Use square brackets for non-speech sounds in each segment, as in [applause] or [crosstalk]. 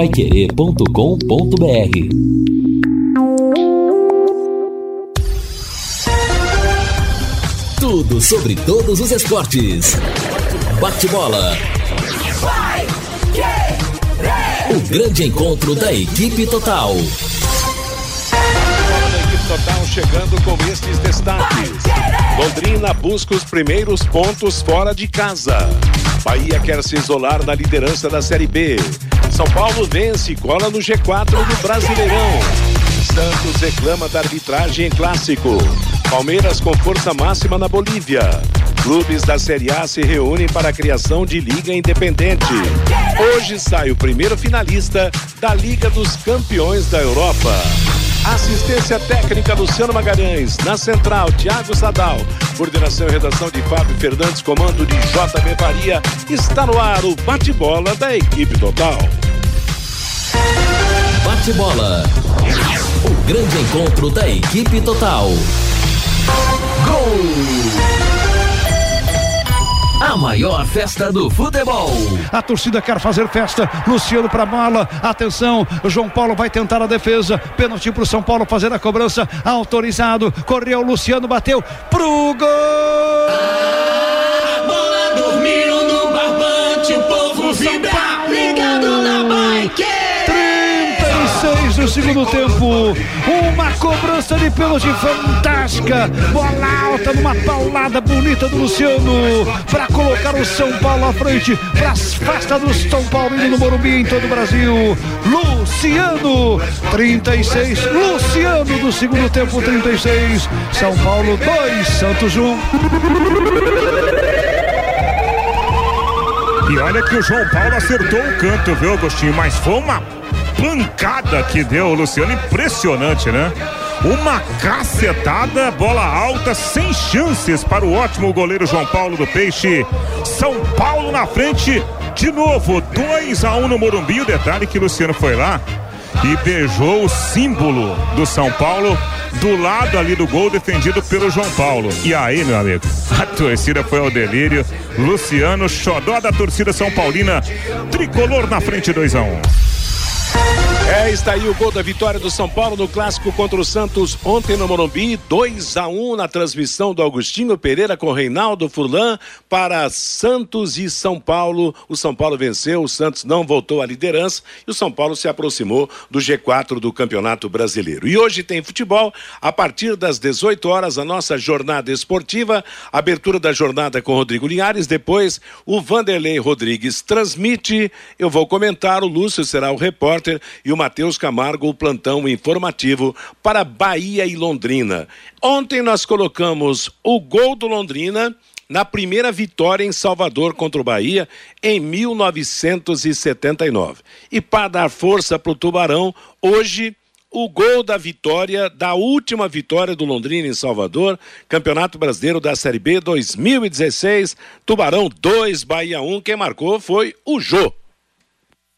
paiquerê.com.br Tudo sobre todos os esportes. Bate-bola. O grande encontro da equipe total. Total chegando com estes destaques. Londrina busca os primeiros pontos fora de casa. Bahia quer se isolar na liderança da Série B. São Paulo vence e cola no G4 do Brasileirão. Santos reclama da arbitragem em clássico. Palmeiras com força máxima na Bolívia. Clubes da Série A se reúnem para a criação de Liga Independente. Hoje sai o primeiro finalista da Liga dos Campeões da Europa. Assistência técnica Luciano Magalhães. Na central, Thiago Sadal. Coordenação e redação de Fábio Fernandes, comando de JB Faria. Está no ar o bate-bola da equipe total. Bate-bola. O grande encontro da equipe total. Gol! A maior festa do futebol. A torcida quer fazer festa. Luciano para mala. Atenção, João Paulo vai tentar a defesa. Pênalti para o São Paulo fazer a cobrança. Autorizado. Correu, Luciano bateu pro gol. A bola dormiu no barbante. O povo vibra ligado na bike. 36 do segundo tempo. Uma cobrança de pênalti fantástica. Bola alta numa paulada bonita do Luciano para colocar o São Paulo à frente para as festas do São Paulo no Morumbi em todo o Brasil. Luciano, 36. Luciano do segundo tempo, 36. São Paulo 2, Santos 1. E olha que o João Paulo acertou o canto, viu, Agostinho? Mas foi uma pancada que deu o Luciano, impressionante, né? Uma cacetada, bola alta, sem chances para o ótimo goleiro João Paulo do Peixe. São Paulo na frente, de novo, 2 a 1 um no Morumbi. O detalhe que o Luciano foi lá e beijou o símbolo do São Paulo do lado ali do gol defendido pelo João Paulo. E aí, meu amigo, a torcida foi ao delírio. Luciano, xodó da torcida São Paulina, tricolor na frente 2 a 1 um. Thank you. É, está aí o gol da vitória do São Paulo no clássico contra o Santos ontem no Morumbi, 2 a 1 na transmissão do Agostinho Pereira com Reinaldo Furlan para Santos e São Paulo. O São Paulo venceu, o Santos não voltou à liderança e o São Paulo se aproximou do G4 do Campeonato Brasileiro. E hoje tem futebol a partir das 18 horas a nossa jornada esportiva, abertura da jornada com Rodrigo Linhares, depois o Vanderlei Rodrigues transmite, eu vou comentar, o Lúcio será o repórter e o Matheus Camargo, o plantão informativo para Bahia e Londrina. Ontem nós colocamos o gol do Londrina na primeira vitória em Salvador contra o Bahia em 1979. E para dar força para o Tubarão, hoje o gol da vitória, da última vitória do Londrina em Salvador, Campeonato Brasileiro da Série B 2016, Tubarão 2, Bahia 1, quem marcou foi o Jô.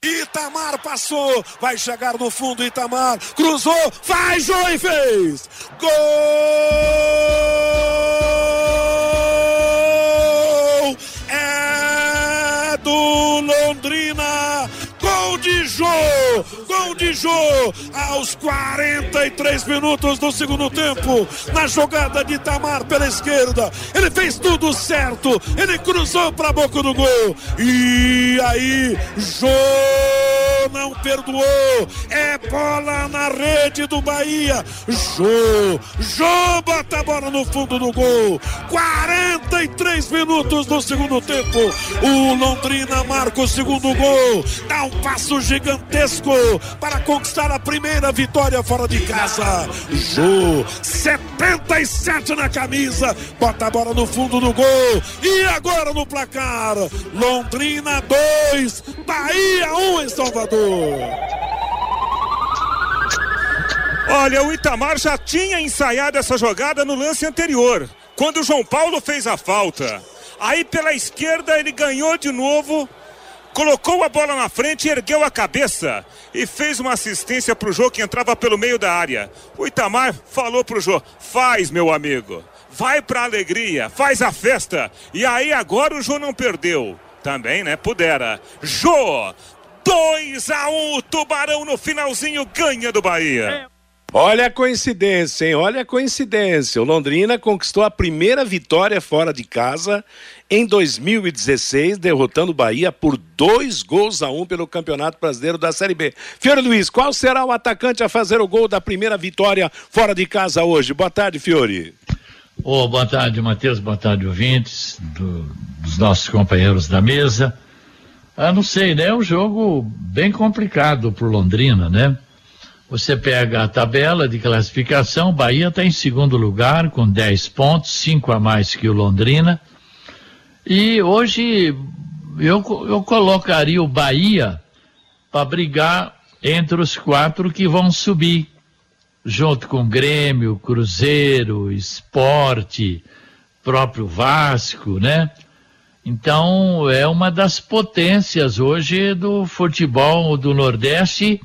Itamar passou, vai chegar no fundo Itamar, cruzou, faz Jô e fez! Gol! É do Londrina! Gol de Jô! Gol de Jô! Aos 43 minutos do segundo tempo, na jogada de Itamar pela esquerda. Ele fez tudo certo. Ele cruzou para a boca do gol. E aí, Jô não perdoou. É bola na rede do Bahia. Jô, Jô bota a bola no fundo do gol. 43 minutos do segundo tempo. O Londrina marca o segundo gol. Dá um passo gigantesco para conquistar a primeira vitória fora de casa. Jô, 77 na camisa. Bota a bola no fundo do gol. E agora no placar: Londrina 2, Bahia 1 um em Salvador. Olha, o Itamar já tinha ensaiado essa jogada no lance anterior, quando o João Paulo fez a falta. Aí pela esquerda ele ganhou de novo, colocou a bola na frente, ergueu a cabeça e fez uma assistência para o Jô que entrava pelo meio da área. O Itamar falou para o Jô: faz, meu amigo, vai para a alegria, faz a festa. E aí agora o Jô não perdeu. Também, né? Pudera. Jô, 2 a 1 o Tubarão no finalzinho ganha do Bahia. Olha a coincidência, hein? Olha a coincidência. O Londrina conquistou a primeira vitória fora de casa em 2016, derrotando o Bahia por dois gols a um pelo Campeonato Brasileiro da Série B. Fiore Luiz, qual será o atacante a fazer o gol da primeira vitória fora de casa hoje? Boa tarde, Fiore. Oh, boa tarde, Matheus. Boa tarde, ouvintes do, dos nossos companheiros da mesa. Ah, não sei, né? É um jogo bem complicado para Londrina, né? Você pega a tabela de classificação, Bahia está em segundo lugar com 10 pontos, 5 a mais que o Londrina. E hoje eu, eu colocaria o Bahia para brigar entre os quatro que vão subir, junto com Grêmio, Cruzeiro, Esporte, próprio Vasco, né? Então, é uma das potências hoje do futebol do Nordeste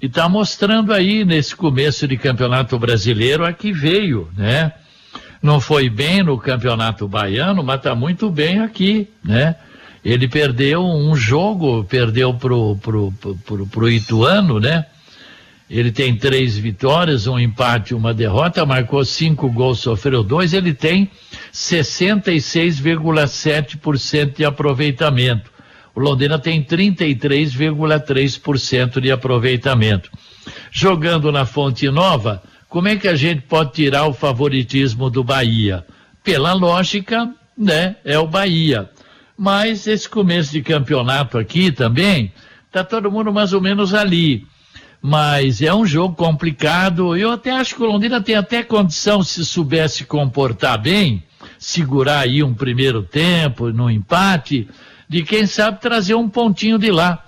e está mostrando aí nesse começo de campeonato brasileiro a que veio, né? Não foi bem no campeonato baiano, mas está muito bem aqui, né? Ele perdeu um jogo, perdeu pro, pro, pro, pro Ituano, né? Ele tem três vitórias, um empate, uma derrota, marcou cinco gols, sofreu dois. Ele tem 66,7% de aproveitamento. O Londrina tem 33,3% de aproveitamento. Jogando na Fonte Nova, como é que a gente pode tirar o favoritismo do Bahia? Pela lógica, né? É o Bahia. Mas esse começo de campeonato aqui também, tá todo mundo mais ou menos ali mas é um jogo complicado. Eu até acho que o Londrina tem até condição, se soubesse comportar bem, segurar aí um primeiro tempo no empate, de quem sabe trazer um pontinho de lá.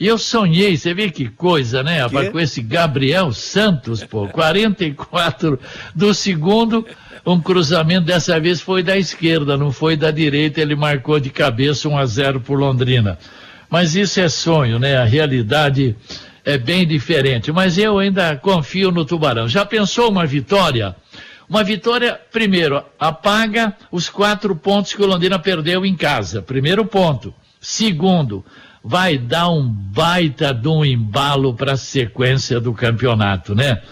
E eu sonhei, você vê que coisa, né, rapaz, com esse Gabriel Santos, pô, 44 do segundo, um cruzamento dessa vez foi da esquerda, não foi da direita, ele marcou de cabeça 1 a 0 por Londrina. Mas isso é sonho, né? A realidade é bem diferente. Mas eu ainda confio no Tubarão. Já pensou uma vitória? Uma vitória, primeiro, apaga os quatro pontos que o Londrina perdeu em casa. Primeiro ponto. Segundo, vai dar um baita de um embalo para a sequência do campeonato, né?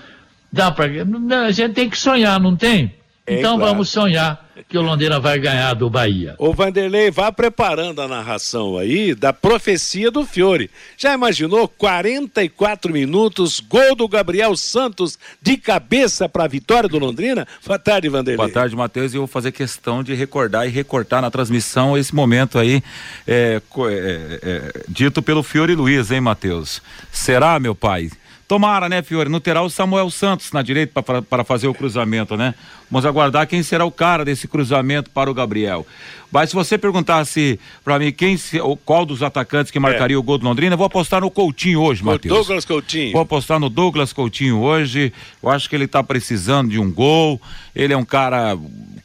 Dá para a gente tem que sonhar, não tem? É, então claro. vamos sonhar que o Londrina vai ganhar do Bahia. O Vanderlei, vá preparando a narração aí da profecia do Fiore. Já imaginou 44 minutos, gol do Gabriel Santos de cabeça para a vitória do Londrina? Boa tarde, Vanderlei. Boa tarde, Matheus. Eu vou fazer questão de recordar e recortar na transmissão esse momento aí, é, é, é, dito pelo Fiore Luiz, hein, Matheus? Será, meu pai? Tomara, né, Fiore? Não terá o Samuel Santos na direita para fazer o cruzamento, né? Vamos aguardar quem será o cara desse cruzamento para o Gabriel. Mas se você perguntasse para mim quem qual dos atacantes que marcaria é. o gol do Londrina, eu vou apostar no Coutinho hoje, Matheus. Douglas Coutinho. Vou apostar no Douglas Coutinho hoje. Eu acho que ele está precisando de um gol. Ele é um cara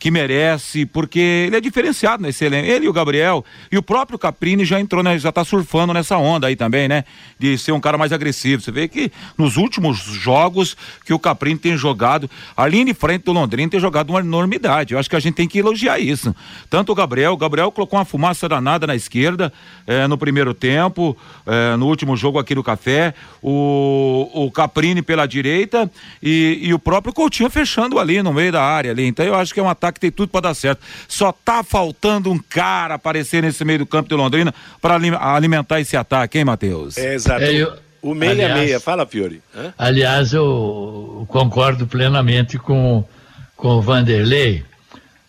que merece, porque ele é diferenciado nesse elenco. Ele e o Gabriel e o próprio Caprini já entrou, né, já tá surfando nessa onda aí também, né? De ser um cara mais agressivo. Você vê que nos últimos jogos que o Caprini tem jogado, ali em frente do Londrina tem jogado uma enormidade. Eu acho que a gente tem que elogiar isso. Tanto o Gabriel, o Gabriel colocou uma fumaça danada na esquerda eh, no primeiro tempo, eh, no último jogo aqui no Café, o, o Caprini pela direita e, e o próprio Coutinho fechando ali no meio da área ali. Então eu acho que é um ataque que tem tudo para dar certo. Só tá faltando um cara aparecer nesse meio do campo de Londrina para alimentar esse ataque, hein, Matheus? É, exato. É, eu... O meia-meia, fala, Fiore. Hã? Aliás, eu concordo plenamente com, com o Vanderlei,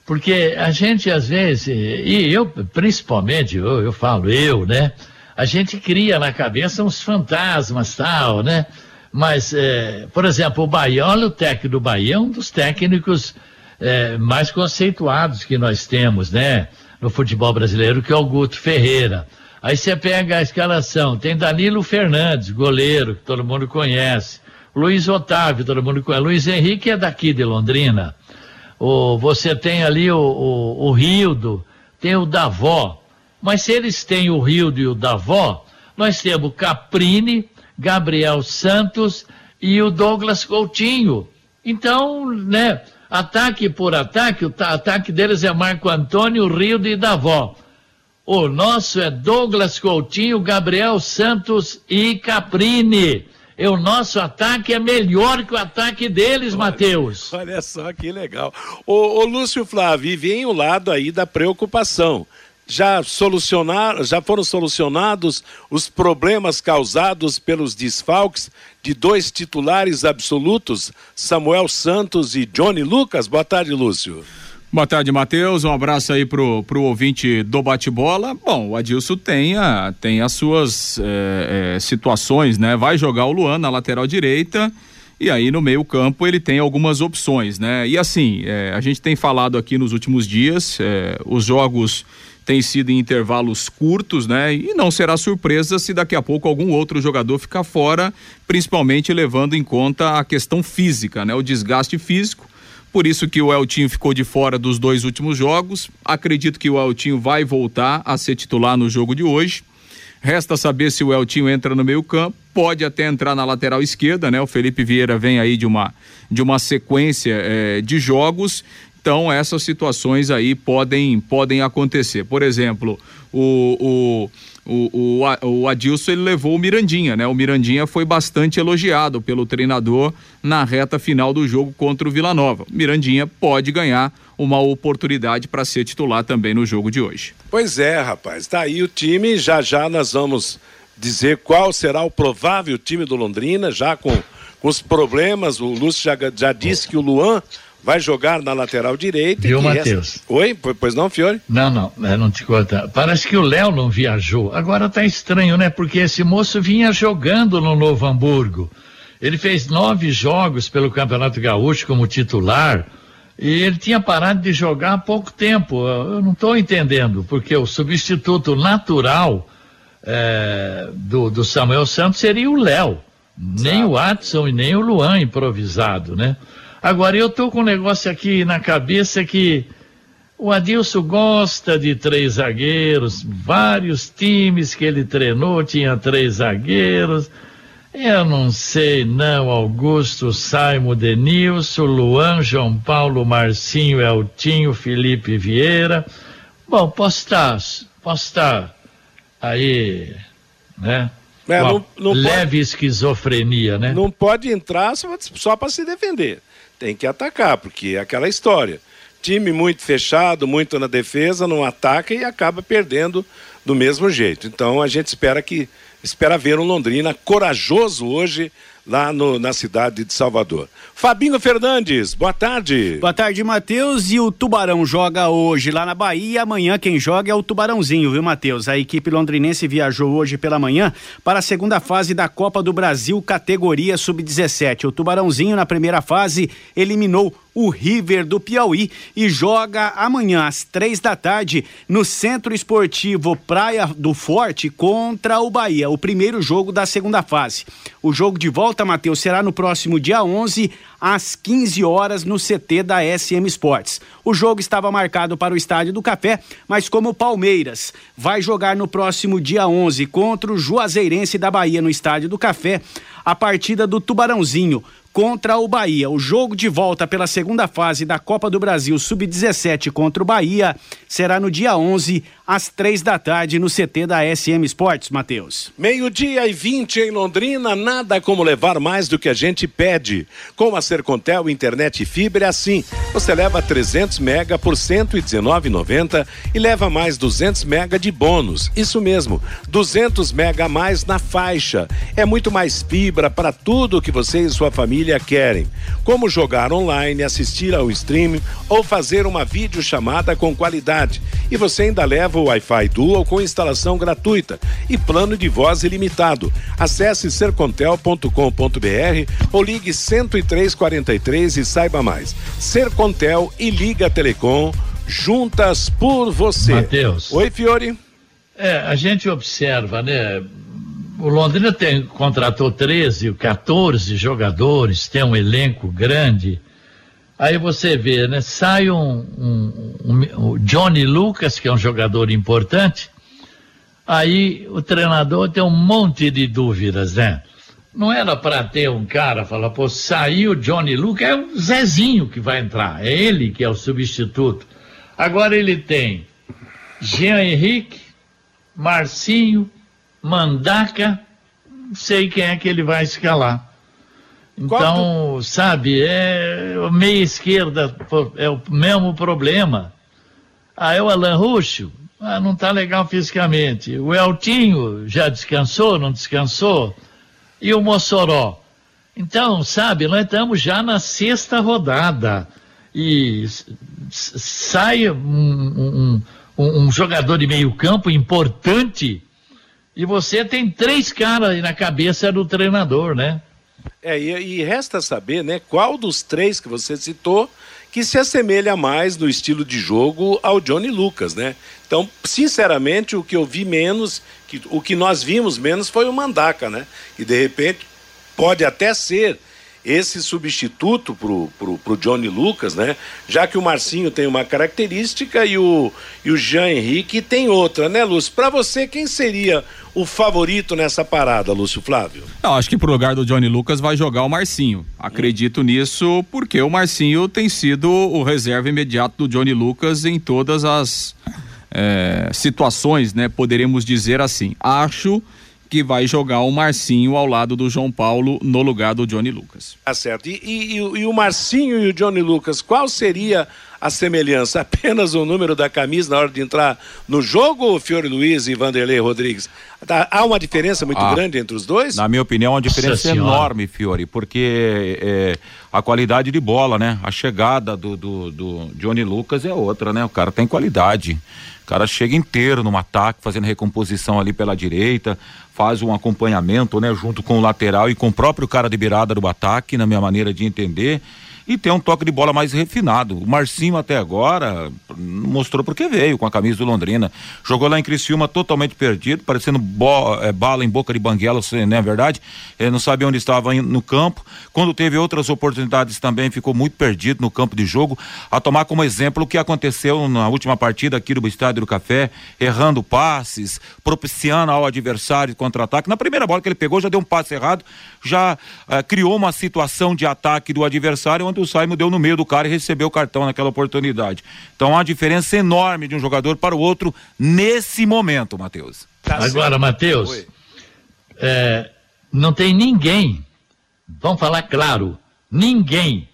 porque a gente às vezes, e eu principalmente, eu, eu falo eu, né? A gente cria na cabeça uns fantasmas tal, né? Mas, é, por exemplo, o Bahia, olha o técnico do Bahia, é um dos técnicos é, mais conceituados que nós temos, né? No futebol brasileiro, que é o Guto Ferreira. Aí você pega a escalação, tem Danilo Fernandes, goleiro, que todo mundo conhece. Luiz Otávio, todo mundo conhece. Luiz Henrique é daqui de Londrina. O, você tem ali o, o, o Rildo, tem o Davó. Mas se eles têm o Rildo e o Davó, nós temos Caprini, Gabriel Santos e o Douglas Coutinho. Então, né, ataque por ataque, o ataque deles é Marco Antônio, Rio e Davó. O nosso é Douglas Coutinho, Gabriel Santos e Caprini. E o nosso ataque é melhor que o ataque deles, Matheus. Olha só que legal. Ô, ô Lúcio Flávio, vem o lado aí da preocupação. Já solucionaram, já foram solucionados os problemas causados pelos desfalques de dois titulares absolutos, Samuel Santos e Johnny Lucas. Boa tarde, Lúcio. Boa tarde, Matheus. Um abraço aí pro, pro ouvinte do bate-bola. Bom, o Adilson tem, a, tem as suas é, é, situações, né? Vai jogar o Luan na lateral direita e aí no meio campo ele tem algumas opções, né? E assim, é, a gente tem falado aqui nos últimos dias, os jogos têm sido em intervalos curtos, né? E não será surpresa se daqui a pouco algum outro jogador ficar fora, principalmente levando em conta a questão física, né? O desgaste físico por isso que o Eltinho ficou de fora dos dois últimos jogos. Acredito que o Eltinho vai voltar a ser titular no jogo de hoje. Resta saber se o Eltinho entra no meio-campo, pode até entrar na lateral esquerda, né? O Felipe Vieira vem aí de uma, de uma sequência eh, de jogos. Então, essas situações aí podem, podem acontecer. Por exemplo, o, o o, o, o Adilson ele levou o Mirandinha, né? O Mirandinha foi bastante elogiado pelo treinador na reta final do jogo contra o Vila Nova. Mirandinha pode ganhar uma oportunidade para ser titular também no jogo de hoje. Pois é, rapaz. Tá aí o time. Já já nós vamos dizer qual será o provável time do Londrina, já com, os problemas. O Lúcio já, já disse que o Luan vai jogar na lateral direita. Viu, Matheus? Essa... Oi? Pois não, Fiore? Não, não, é, não te conta. Parece que o Léo não viajou. Agora tá estranho, né? Porque esse moço vinha jogando no Novo Hamburgo. Ele fez nove jogos pelo Campeonato Gaúcho como titular. E ele tinha parado de jogar há pouco tempo. Eu não estou entendendo, porque o substituto natural é, do, do Samuel Santos seria o Léo. Nem o Watson e nem o Luan improvisado, né? Agora, eu tô com um negócio aqui na cabeça que o Adilson gosta de três zagueiros, vários times que ele treinou tinha três zagueiros. Eu não sei, não, Augusto, Saimo, Denilson, Luan, João Paulo, Marcinho, Eltinho, Felipe Vieira. Bom, posso estar, posso estar aí, né? É, não, não leve pode, esquizofrenia, né? Não pode entrar só, só para se defender tem que atacar, porque é aquela história. Time muito fechado, muito na defesa, não ataca e acaba perdendo do mesmo jeito. Então a gente espera que espera ver um Londrina corajoso hoje lá no, na cidade de Salvador. Fabinho Fernandes, boa tarde. Boa tarde, Matheus. E o Tubarão joga hoje lá na Bahia. Amanhã quem joga é o Tubarãozinho, viu, Matheus? A equipe londrinense viajou hoje pela manhã para a segunda fase da Copa do Brasil, categoria sub-17. O Tubarãozinho, na primeira fase, eliminou o River do Piauí e joga amanhã às três da tarde no Centro Esportivo Praia do Forte contra o Bahia, o primeiro jogo da segunda fase. O jogo de volta, Matheus, será no próximo dia 11 às 15 horas no CT da SM Sports. O jogo estava marcado para o Estádio do Café, mas como o Palmeiras vai jogar no próximo dia 11 contra o Juazeirense da Bahia no Estádio do Café, a partida do Tubarãozinho contra o Bahia. O jogo de volta pela segunda fase da Copa do Brasil Sub-17 contra o Bahia será no dia 11, às três da tarde, no CT da SM Sports, Matheus. Meio-dia e 20 em Londrina, nada como levar mais do que a gente pede. Com a Sercontel Internet e Fibra é assim. Você leva 300 mega por 119,90 e leva mais 200 mega de bônus. Isso mesmo, 200 mega a mais na faixa. É muito mais fibra para tudo que você e sua família querem. Como jogar online, assistir ao streaming ou fazer uma videochamada com qualidade. E você ainda leva o Wi-Fi Dual com instalação gratuita e plano de voz ilimitado. Acesse sercontel.com.br ou ligue 10343 e saiba mais. Sercontel Contel e Liga Telecom, juntas por você. Matheus. Oi, Fiore. É, a gente observa, né? O Londrina tem, contratou 13, 14 jogadores, tem um elenco grande. Aí você vê, né? Sai um, um, um, um Johnny Lucas, que é um jogador importante. Aí o treinador tem um monte de dúvidas, né? Não era para ter um cara falar, pô, saiu Johnny Lucas, é o Zezinho que vai entrar, é ele que é o substituto. Agora ele tem Jean Henrique, Marcinho, Mandaca, sei quem é que ele vai escalar. Então, sabe, é meia esquerda é o mesmo problema. Ah, é o Alan Ruxo, ah, não está legal fisicamente. O Eltinho já descansou, não descansou? E o Mossoró? Então, sabe, nós estamos já na sexta rodada e sai um, um, um, um jogador de meio campo importante e você tem três caras na cabeça do treinador, né? É, e, e, resta saber, né, qual dos três que você citou que se assemelha mais no estilo de jogo ao Johnny Lucas, né? Então, sinceramente, o que eu vi menos, que, o que nós vimos menos foi o Mandaca, né? E de repente pode até ser esse substituto pro, pro, pro Johnny Lucas, né? Já que o Marcinho tem uma característica e o, e o Jean Henrique tem outra, né, Lúcio? Para você, quem seria o favorito nessa parada, Lúcio Flávio? Não, acho que pro lugar do Johnny Lucas vai jogar o Marcinho. Acredito hum. nisso porque o Marcinho tem sido o reserva imediato do Johnny Lucas em todas as é, situações, né? Poderemos dizer assim. Acho vai jogar o Marcinho ao lado do João Paulo no lugar do Johnny Lucas. Tá certo. E, e, e o Marcinho e o Johnny Lucas, qual seria a semelhança? [laughs] Apenas o número da camisa na hora de entrar no jogo, ou Fiore Luiz e Vanderlei Rodrigues? Tá, há uma diferença muito ah, grande entre os dois? Na minha opinião, uma diferença enorme, Fiore, porque é, a qualidade de bola, né? A chegada do, do, do Johnny Lucas é outra, né? O cara tem qualidade. O cara chega inteiro no ataque, fazendo recomposição ali pela direita, faz um acompanhamento, né, junto com o lateral e com o próprio cara de beirada do ataque, na minha maneira de entender e tem um toque de bola mais refinado. O Marcinho até agora mostrou porque veio com a camisa do Londrina. Jogou lá em Criciúma totalmente perdido, parecendo bo, é, bala em boca de banguela, não é verdade. Ele não sabia onde estava no campo. Quando teve outras oportunidades também ficou muito perdido no campo de jogo. A tomar como exemplo o que aconteceu na última partida aqui do Estádio do Café, errando passes, propiciando ao adversário contra-ataque. Na primeira bola que ele pegou já deu um passe errado, já uh, criou uma situação de ataque do adversário onde o Simon deu no meio do cara e recebeu o cartão naquela oportunidade. Então há uma diferença enorme de um jogador para o outro nesse momento, Matheus. Tá Agora, Matheus, é, não tem ninguém, vamos falar claro, ninguém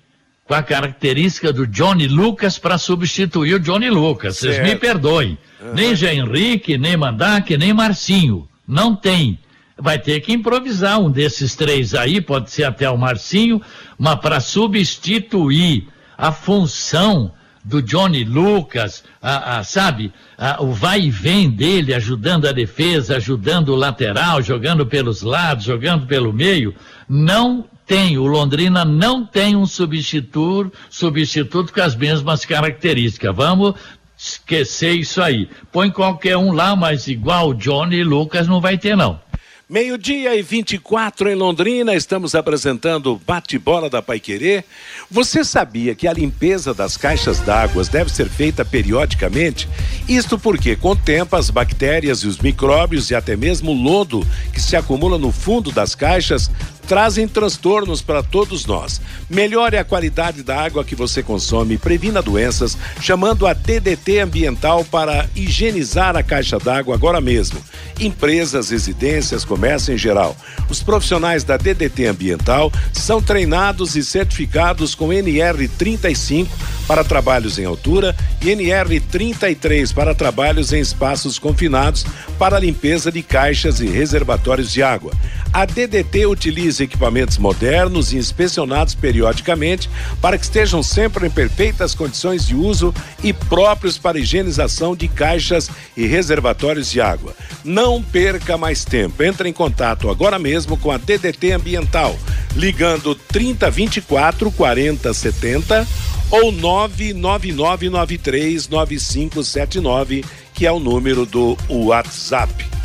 com a característica do Johnny Lucas para substituir o Johnny Lucas. Vocês me perdoem. Uhum. Nem Jean Henrique, nem Mandac, nem Marcinho. Não tem vai ter que improvisar um desses três aí, pode ser até o Marcinho, mas para substituir a função do Johnny Lucas, a, a, sabe, a, o vai e vem dele, ajudando a defesa, ajudando o lateral, jogando pelos lados, jogando pelo meio, não tem, o Londrina não tem um substituto, substituto com as mesmas características. Vamos esquecer isso aí. Põe qualquer um lá, mas igual o Johnny Lucas não vai ter não. Meio-dia e 24 em Londrina, estamos apresentando o bate-bola da Paiquerê. Você sabia que a limpeza das caixas d'água deve ser feita periodicamente? Isto porque, com o tempo, as bactérias e os micróbios e até mesmo o lodo que se acumula no fundo das caixas trazem transtornos para todos nós. Melhore a qualidade da água que você consome previna doenças, chamando a DDT Ambiental para higienizar a caixa d'água agora mesmo. Empresas, residências, comércio em geral. Os profissionais da DDT Ambiental são treinados e certificados com NR35 para trabalhos em altura e NR33 para trabalhos em espaços confinados para limpeza de caixas e reservatórios de água. A DDT utiliza equipamentos modernos e inspecionados periodicamente para que estejam sempre em perfeitas condições de uso e próprios para higienização de caixas e reservatórios de água. Não perca mais tempo. Entre em contato agora mesmo com a DDT Ambiental, ligando 3024 4070 ou 999939579, que é o número do WhatsApp.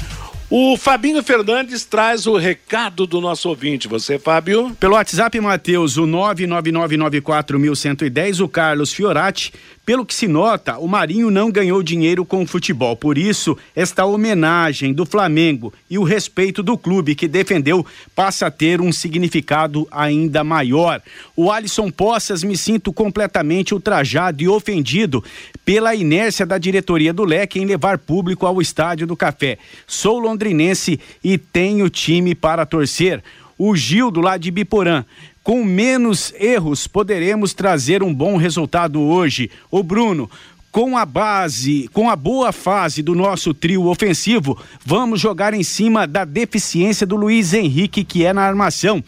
O Fabinho Fernandes traz o recado do nosso ouvinte. Você, Fábio? Pelo WhatsApp, Matheus, o 99994110, o Carlos Fiorati Pelo que se nota, o Marinho não ganhou dinheiro com o futebol. Por isso, esta homenagem do Flamengo e o respeito do clube que defendeu passa a ter um significado ainda maior. O Alisson Poças me sinto completamente ultrajado e ofendido pela inércia da diretoria do Leque em levar público ao Estádio do Café. Sou londrinense e tenho time para torcer. O Gil do lado de Biporã. Com menos erros, poderemos trazer um bom resultado hoje. O Bruno, com a base, com a boa fase do nosso trio ofensivo, vamos jogar em cima da deficiência do Luiz Henrique, que é na armação.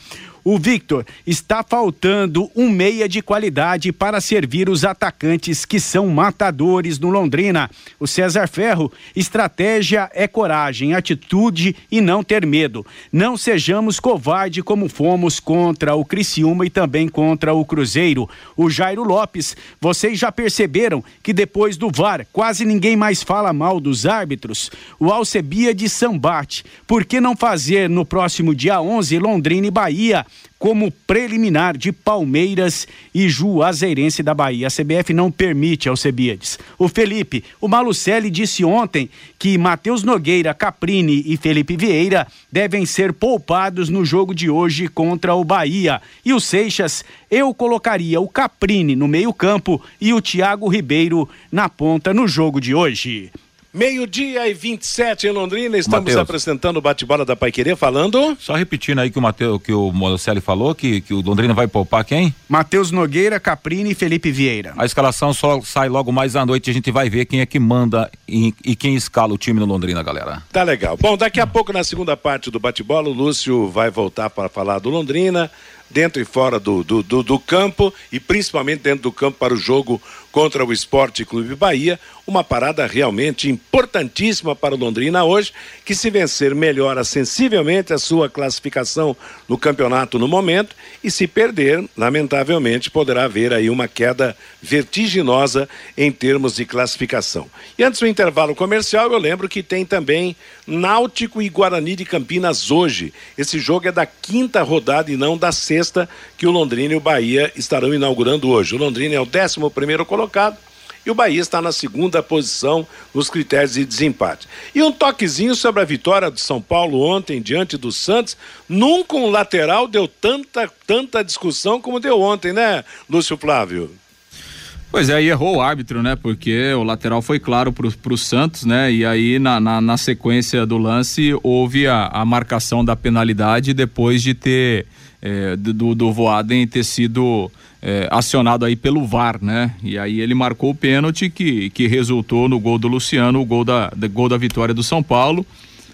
O Victor está faltando um meia de qualidade para servir os atacantes que são matadores no Londrina. O César Ferro, estratégia é coragem, atitude e não ter medo. Não sejamos covarde como fomos contra o Criciúma e também contra o Cruzeiro. O Jairo Lopes, vocês já perceberam que depois do VAR quase ninguém mais fala mal dos árbitros? O Alcebia de Sambate, por que não fazer no próximo dia 11 Londrina e Bahia? Como preliminar de Palmeiras e Juazeirense da Bahia. A CBF não permite ao Cebiades. O Felipe, o Malucelli disse ontem que Matheus Nogueira, Caprini e Felipe Vieira devem ser poupados no jogo de hoje contra o Bahia. E o Seixas, eu colocaria o Caprini no meio-campo e o Thiago Ribeiro na ponta no jogo de hoje. Meio-dia e 27 em Londrina, estamos Mateus. apresentando o bate-bola da Paiquerê, falando. Só repetindo aí que o Mateu, que o Mocelli falou, que, que o Londrina vai poupar quem? Matheus Nogueira, Caprini e Felipe Vieira. A escalação só sai logo mais à noite, a gente vai ver quem é que manda e, e quem escala o time no Londrina, galera. Tá legal. Bom, daqui a pouco, na segunda parte do bate-bola, o Lúcio vai voltar para falar do Londrina, dentro e fora do, do, do, do campo, e principalmente dentro do campo para o jogo contra o Esporte Clube Bahia. Uma parada realmente importantíssima para o Londrina hoje, que se vencer melhora sensivelmente a sua classificação no campeonato no momento, e se perder, lamentavelmente, poderá haver aí uma queda vertiginosa em termos de classificação. E antes do intervalo comercial, eu lembro que tem também Náutico e Guarani de Campinas hoje. Esse jogo é da quinta rodada e não da sexta, que o Londrina e o Bahia estarão inaugurando hoje. O Londrina é o décimo primeiro colocado e o Bahia está na segunda posição nos critérios de desempate. E um toquezinho sobre a vitória do São Paulo ontem diante do Santos. Nunca um lateral deu tanta, tanta discussão como deu ontem, né, Lúcio Flávio? Pois é, e errou o árbitro, né? Porque o lateral foi claro pro, pro Santos, né? E aí, na, na, na sequência do lance, houve a, a marcação da penalidade depois de ter é, do, do Voaden ter sido é, acionado aí pelo VAR, né? E aí ele marcou o pênalti que, que resultou no gol do Luciano, o gol da, da gol da vitória do São Paulo.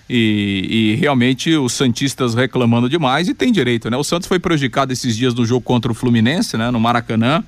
E, e, realmente os Santistas reclamando demais e tem direito, né? O Santos foi prejudicado esses dias no jogo contra o Fluminense, né? No Maracanã,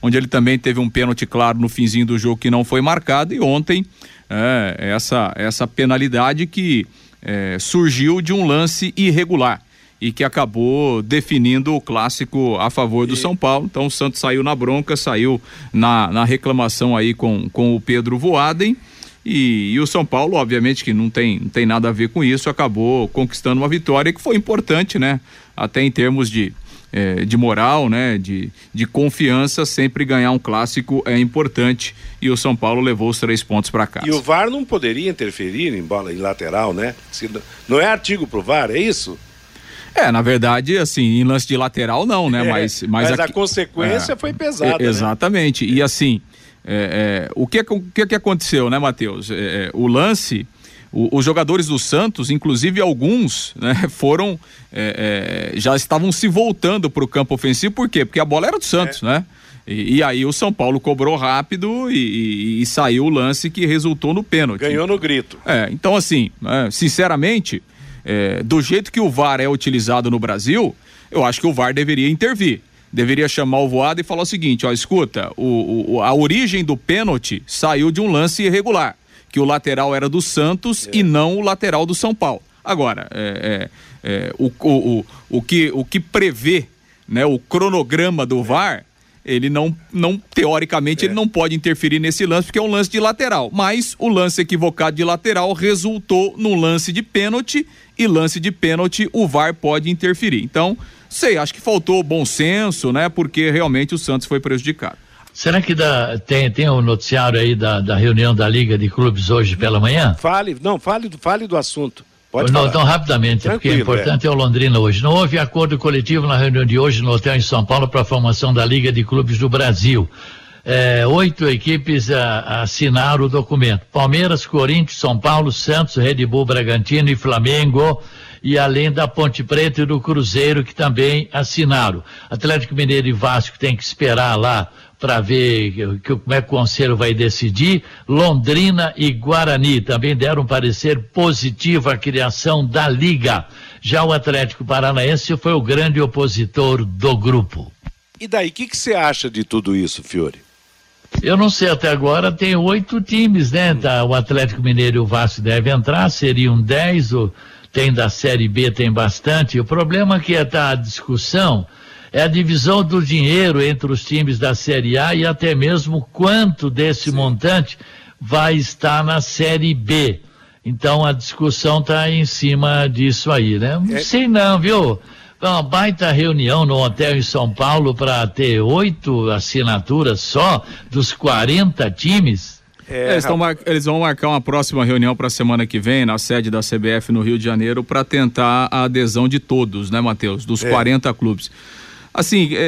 onde ele também teve um pênalti claro no finzinho do jogo que não foi marcado e ontem é, essa, essa penalidade que é, surgiu de um lance irregular e que acabou definindo o clássico a favor do e... São Paulo. Então o Santos saiu na bronca, saiu na, na reclamação aí com, com o Pedro Voaden. E, e, o São Paulo, obviamente, que não tem, não tem nada a ver com isso, acabou conquistando uma vitória que foi importante, né? Até em termos de, é, de moral, né? De, de confiança, sempre ganhar um clássico é importante. E o São Paulo levou os três pontos para casa. E o VAR não poderia interferir em bola em lateral, né? Se, não é artigo pro VAR, é isso? É, na verdade, assim, em lance de lateral não, né? [laughs] É, mas, mas, mas a consequência é, foi pesada. É, exatamente. Né? E assim, é, o que, o que que aconteceu, né, Matheus? o lance, o, os jogadores do Santos, inclusive alguns, né, [laughs] foram já estavam se voltando para o campo ofensivo, por quê? Porque a bola era do Santos, né? E, e, aí o São Paulo cobrou rápido e, e, e, saiu o lance que resultou no pênalti. Ganhou no grito. É, então assim, sinceramente, é, do jeito que o VAR é utilizado no Brasil, eu acho que o VAR deveria intervir. Deveria chamar o voado e falar o seguinte: ó, escuta, o, o, a origem do pênalti saiu de um lance irregular, que o lateral era do Santos é. e não o lateral do São Paulo. Agora, é, é, é o, o, o, que, o que prevê né, o cronograma do VAR ele não, não teoricamente, é. ele não pode interferir nesse lance porque é um lance de lateral. Mas o lance equivocado de lateral resultou num lance de pênalti e lance de pênalti o VAR pode interferir. Então, sei, acho que faltou bom senso, né? Porque realmente o Santos foi prejudicado. Será que dá, tem, tem o um noticiário aí da, da reunião da Liga de Clubes hoje pela manhã? Fale, não, fale, fale do assunto. Pode não, falar. então, rapidamente, porque o importante é. é. o Londrina hoje. Não houve acordo coletivo na reunião de hoje no hotel em São Paulo para a formação da Liga de Clubes do Brasil. É, oito equipes a, assinaram o documento: Palmeiras, Corinthians, São Paulo, Santos, Red Bull, Bragantino e Flamengo. E além da Ponte Preta e do Cruzeiro, que também assinaram. Atlético Mineiro e Vasco tem que esperar lá para ver que, que, como é que o Conselho vai decidir. Londrina e Guarani também deram parecer positivo à criação da Liga. Já o Atlético Paranaense foi o grande opositor do grupo. E daí, o que, que você acha de tudo isso, Fiore? Eu não sei, até agora tem oito times, né? Tá, o Atlético Mineiro e o Vasco devem entrar, seriam dez, o, tem da Série B, tem bastante. O problema que é tá, a discussão é a divisão do dinheiro entre os times da Série A e até mesmo quanto desse Sim. montante vai estar na Série B. Então a discussão está em cima disso aí, né? Não é... sei não, viu? Uma baita reunião no hotel em São Paulo para ter oito assinaturas só dos 40 times. É, eles, mar... eles, vão marcar uma próxima reunião para a semana que vem, na sede da CBF no Rio de Janeiro, para tentar a adesão de todos, né, Matheus? Dos é. 40 clubes. Assim, é, é,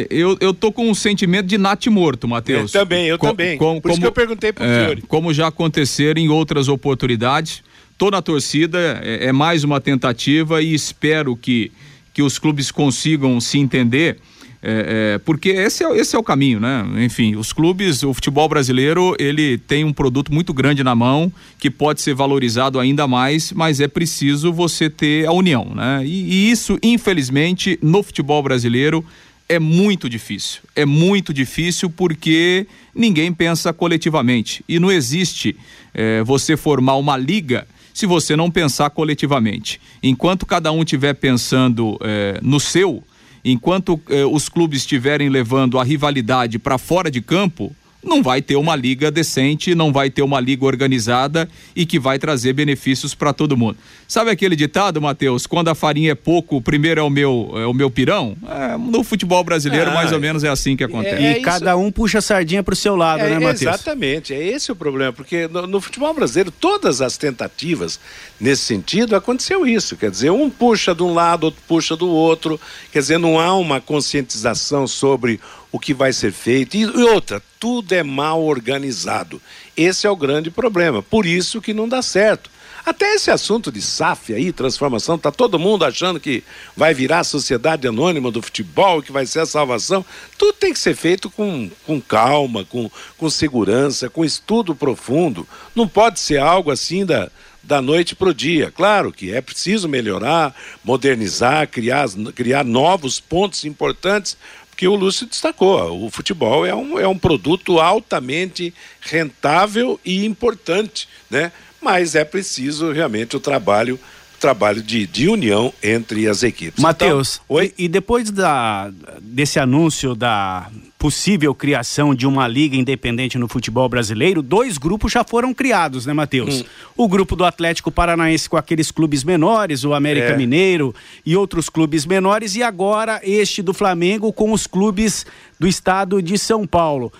é, eu, eu tô com um sentimento de nate morto, Matheus. Eu também, eu com, também. Com, Por como, isso que eu perguntei pro é, Fiore. Como já aconteceram em outras oportunidades. Tô na torcida, é, é mais uma tentativa e espero que, que os clubes consigam se entender é, é, porque esse é, esse é o caminho, né? Enfim, os clubes, o futebol brasileiro, ele tem um produto muito grande na mão que pode ser valorizado ainda mais, mas é preciso você ter a união, né? E, e isso, infelizmente, no futebol brasileiro é muito difícil. É muito difícil porque ninguém pensa coletivamente e não existe é, você formar uma liga se você não pensar coletivamente. Enquanto cada um estiver pensando é, no seu enquanto eh, os clubes estiverem levando a rivalidade para fora de campo, não vai ter uma liga decente, não vai ter uma liga organizada e que vai trazer benefícios para todo mundo. Sabe aquele ditado, Matheus? Quando a farinha é pouco, o primeiro é o meu, é o meu pirão? É, no futebol brasileiro, ah, mais ou menos é assim que acontece. É, é e cada um puxa a sardinha para o seu lado, é, né, Matheus? Exatamente, é esse o problema, porque no, no, futebol brasileiro, todas as tentativas nesse sentido, aconteceu isso. Quer dizer, um puxa de um lado, outro puxa do outro. Quer dizer, não há uma conscientização sobre o que vai ser feito. E outra, tudo é mal organizado. Esse é o grande problema. Por isso que não dá certo. Até esse assunto de SAF aí, transformação, tá todo mundo achando que vai virar a sociedade anônima do futebol, que vai ser a salvação. Tudo tem que ser feito com, com calma, com, com segurança, com estudo profundo. Não pode ser algo assim da, da noite para o dia. Claro que é preciso melhorar, modernizar, criar, criar novos pontos importantes, porque o Lúcio destacou, o futebol é um, é um produto altamente rentável e importante, né? mas é preciso realmente o trabalho trabalho de, de união entre as equipes. Matheus, então, oi? E, depois da, desse anúncio da possível criação de uma liga independente no futebol brasileiro, dois grupos já foram criados, né, Matheus? Hum. O grupo do Atlético Paranaense com aqueles clubes menores, o América é. Mineiro e outros clubes menores, e agora este do Flamengo com os clubes do estado de São Paulo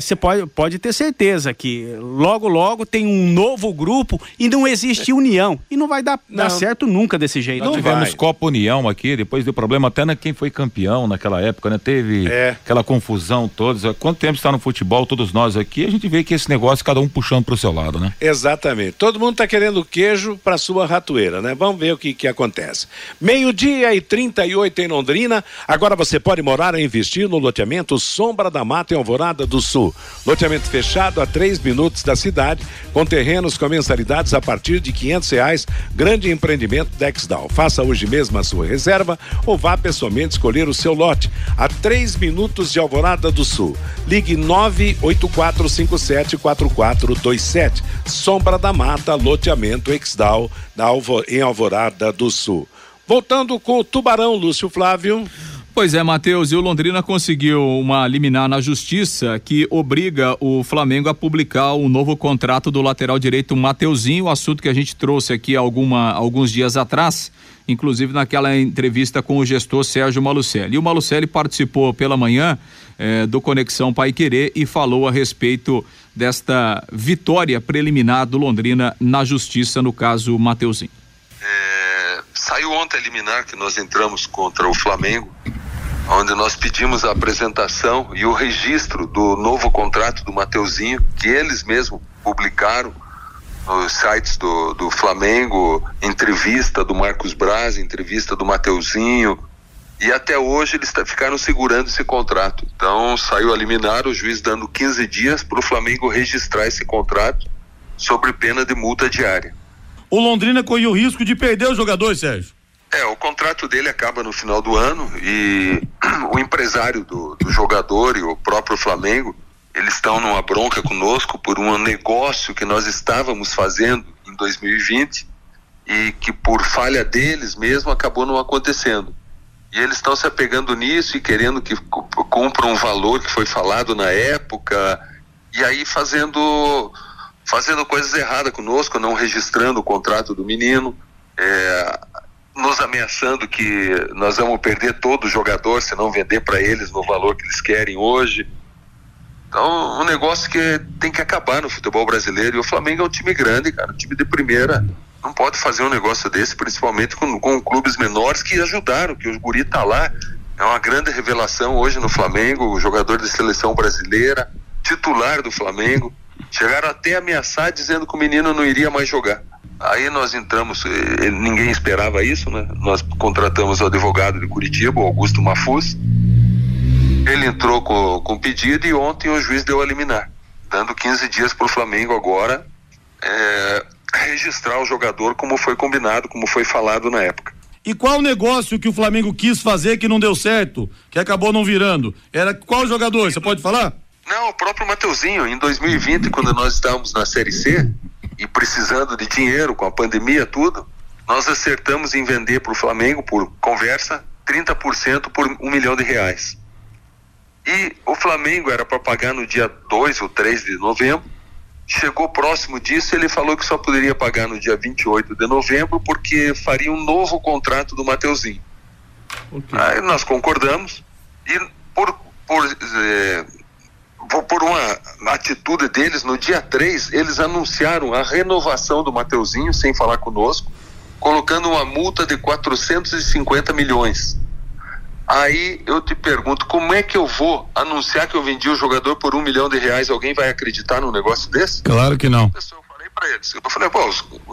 você é, pode, pode ter certeza que logo, logo tem um novo grupo e não existe união. E não vai dar, não. dar certo nunca desse jeito. Nós tivemos vai. Copa União aqui, depois deu problema até na quem foi campeão naquela época, né? Teve é. aquela confusão toda. Quanto tempo está no futebol, todos nós aqui, a gente vê que esse negócio, cada um puxando para o seu lado, né? Exatamente. Todo mundo está querendo queijo para sua ratoeira, né? Vamos ver o que, que acontece. Meio-dia e 38 em Londrina. Agora você pode morar e investir no loteamento Sombra da Mata em Alvorada do do Sul. Loteamento fechado a três minutos da cidade, com terrenos com mensalidades a partir de quinhentos reais. Grande empreendimento Dexdal. Faça hoje mesmo a sua reserva ou vá pessoalmente escolher o seu lote a três minutos de Alvorada do Sul. Ligue nove oito quatro cinco sete quatro quatro dois sete. Sombra da Mata, loteamento Exdal, em Alvorada do Sul. Voltando com o Tubarão, Lúcio Flávio. Pois é, Matheus, e o Londrina conseguiu uma liminar na justiça que obriga o Flamengo a publicar o novo contrato do lateral direito Mateuzinho, assunto que a gente trouxe aqui alguma, alguns dias atrás, inclusive naquela entrevista com o gestor Sérgio Malucelli. E o Malucelli participou pela manhã eh, do Conexão Pai Querer e falou a respeito desta vitória preliminar do Londrina na justiça no caso Mateuzinho. É, saiu ontem a liminar que nós entramos contra o Flamengo, onde nós pedimos a apresentação e o registro do novo contrato do Mateuzinho, que eles mesmos publicaram nos sites do, do Flamengo, entrevista do Marcos Braz, entrevista do Mateuzinho, e até hoje eles tá- ficaram segurando esse contrato. Então saiu a liminar, o juiz dando 15 dias para o Flamengo registrar esse contrato sobre pena de multa diária. O Londrina corria o risco de perder os jogadores, Sérgio. É, o contrato dele acaba no final do ano e [clears throat] o empresário do, do jogador e o próprio Flamengo, eles estão numa bronca conosco por um negócio que nós estávamos fazendo em 2020 e que por falha deles mesmo acabou não acontecendo. E eles estão se apegando nisso e querendo que cu- cumpra um valor que foi falado na época e aí fazendo fazendo coisas erradas conosco, não registrando o contrato do menino, é, nos ameaçando que nós vamos perder todo jogador se não vender para eles no valor que eles querem hoje. Então, um negócio que tem que acabar no futebol brasileiro. E o Flamengo é um time grande, cara, um time de primeira. Não pode fazer um negócio desse, principalmente com, com clubes menores que ajudaram, que o Guri tá lá. É uma grande revelação hoje no Flamengo, jogador de seleção brasileira, titular do Flamengo. Chegaram até a ameaçar dizendo que o menino não iria mais jogar. Aí nós entramos, eh, ninguém esperava isso, né? Nós contratamos o advogado de Curitiba, Augusto Mafuz. Ele entrou com, com pedido e ontem o juiz deu a liminar, dando 15 dias para o Flamengo agora eh, registrar o jogador como foi combinado, como foi falado na época. E qual negócio que o Flamengo quis fazer que não deu certo, que acabou não virando? Era qual jogador? Você pode falar? Não, o próprio Mateuzinho, em 2020, quando nós estávamos na Série C e precisando de dinheiro com a pandemia, tudo, nós acertamos em vender para o Flamengo, por conversa, 30% por um milhão de reais. E o Flamengo era para pagar no dia 2 ou 3 de novembro. Chegou próximo disso, ele falou que só poderia pagar no dia 28 de novembro porque faria um novo contrato do Mateuzinho. Aí nós concordamos e por, por, eh, por, uma atitude deles, no dia 3, eles anunciaram a renovação do Mateuzinho sem falar conosco, colocando uma multa de 450 milhões. Aí eu te pergunto, como é que eu vou anunciar que eu vendi o jogador por um milhão de reais? Alguém vai acreditar num negócio desse? Claro que não. Pra eles. Eu falei, pô,